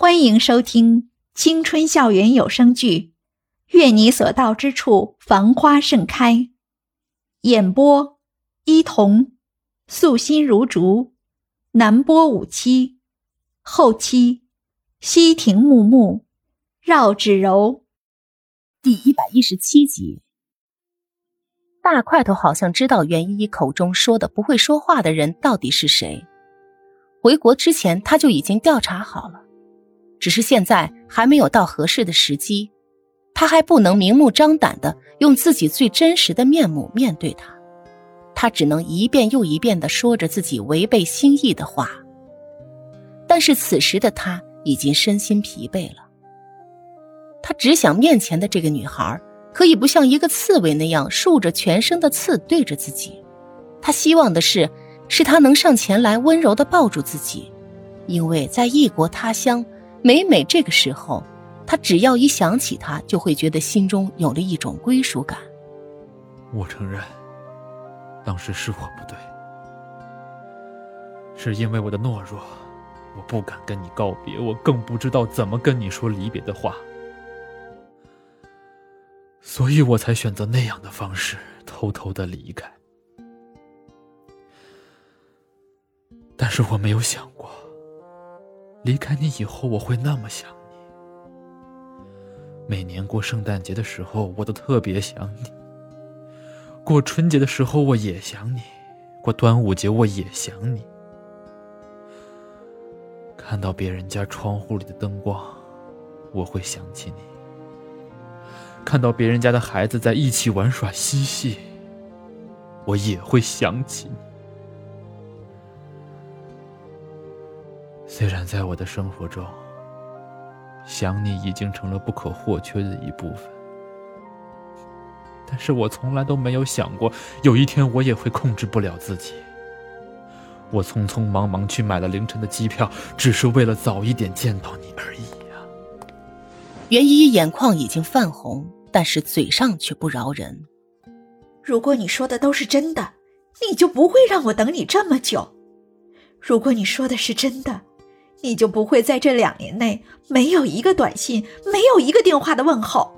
欢迎收听青春校园有声剧《愿你所到之处繁花盛开》，演播：伊童，素心如竹，南波五七，后期：西亭木木，绕指柔。第一百一十七集，大块头好像知道袁依依口中说的不会说话的人到底是谁。回国之前，他就已经调查好了。只是现在还没有到合适的时机，他还不能明目张胆的用自己最真实的面目面对他，他只能一遍又一遍的说着自己违背心意的话。但是此时的他已经身心疲惫了，他只想面前的这个女孩可以不像一个刺猬那样竖着全身的刺对着自己，他希望的是，是她能上前来温柔的抱住自己，因为在异国他乡。每每这个时候，他只要一想起他，就会觉得心中有了一种归属感。我承认，当时是我不对，是因为我的懦弱，我不敢跟你告别，我更不知道怎么跟你说离别的话，所以我才选择那样的方式偷偷的离开。但是我没有想过。离开你以后，我会那么想你。每年过圣诞节的时候，我都特别想你；过春节的时候，我也想你；过端午节，我也想你。看到别人家窗户里的灯光，我会想起你；看到别人家的孩子在一起玩耍嬉戏，我也会想起你。虽然在我的生活中，想你已经成了不可或缺的一部分，但是我从来都没有想过，有一天我也会控制不了自己。我匆匆忙忙去买了凌晨的机票，只是为了早一点见到你而已呀。袁依依眼眶已经泛红，但是嘴上却不饶人。如果你说的都是真的，你就不会让我等你这么久。如果你说的是真的，你就不会在这两年内没有一个短信，没有一个电话的问候。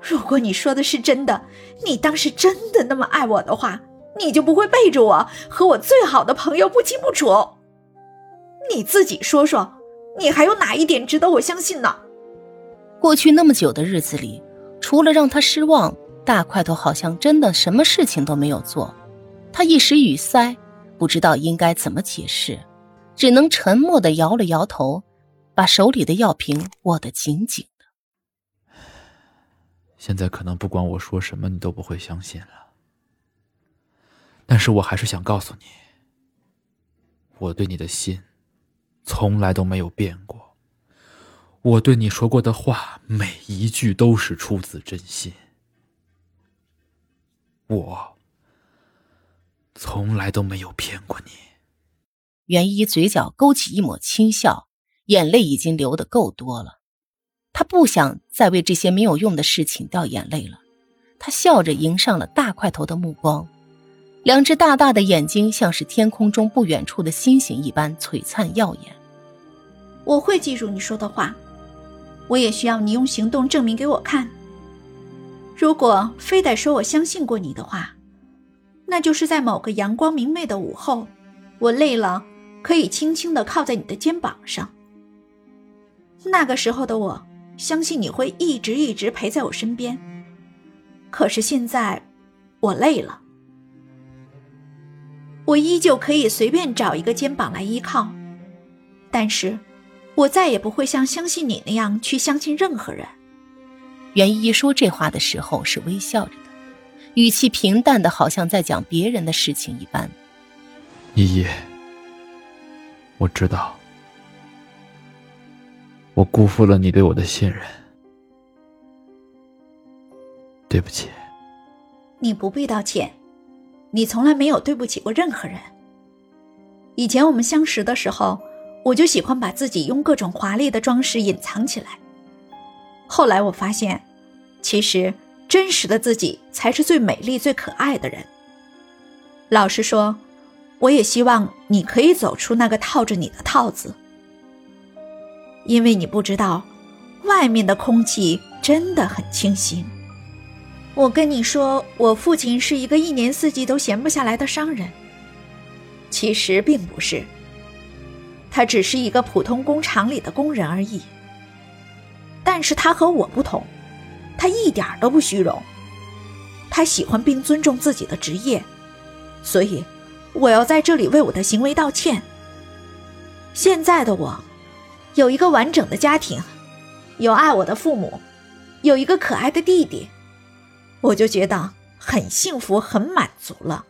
如果你说的是真的，你当时真的那么爱我的话，你就不会背着我和我最好的朋友不清不楚。你自己说说，你还有哪一点值得我相信呢？过去那么久的日子里，除了让他失望，大块头好像真的什么事情都没有做。他一时语塞，不知道应该怎么解释。只能沉默的摇了摇头，把手里的药瓶握得紧紧的。现在可能不管我说什么，你都不会相信了。但是我还是想告诉你，我对你的心，从来都没有变过。我对你说过的话，每一句都是出自真心。我从来都没有骗过你。袁一嘴角勾起一抹轻笑，眼泪已经流得够多了。他不想再为这些没有用的事情掉眼泪了。他笑着迎上了大块头的目光，两只大大的眼睛像是天空中不远处的星星一般璀璨耀眼。我会记住你说的话，我也需要你用行动证明给我看。如果非得说我相信过你的话，那就是在某个阳光明媚的午后，我累了。可以轻轻的靠在你的肩膀上。那个时候的我，相信你会一直一直陪在我身边。可是现在，我累了，我依旧可以随便找一个肩膀来依靠，但是，我再也不会像相信你那样去相信任何人。袁依依说这话的时候是微笑着的，语气平淡的，好像在讲别人的事情一般。依依。我知道，我辜负了你对我的信任，对不起。你不必道歉，你从来没有对不起过任何人。以前我们相识的时候，我就喜欢把自己用各种华丽的装饰隐藏起来。后来我发现，其实真实的自己才是最美丽、最可爱的人。老实说。我也希望你可以走出那个套着你的套子。因为你不知道，外面的空气真的很清新。我跟你说，我父亲是一个一年四季都闲不下来的商人。其实并不是，他只是一个普通工厂里的工人而已。但是他和我不同，他一点都不虚荣，他喜欢并尊重自己的职业，所以我要在这里为我的行为道歉。现在的我，有一个完整的家庭，有爱我的父母，有一个可爱的弟弟。我就觉得很幸福，很满足了。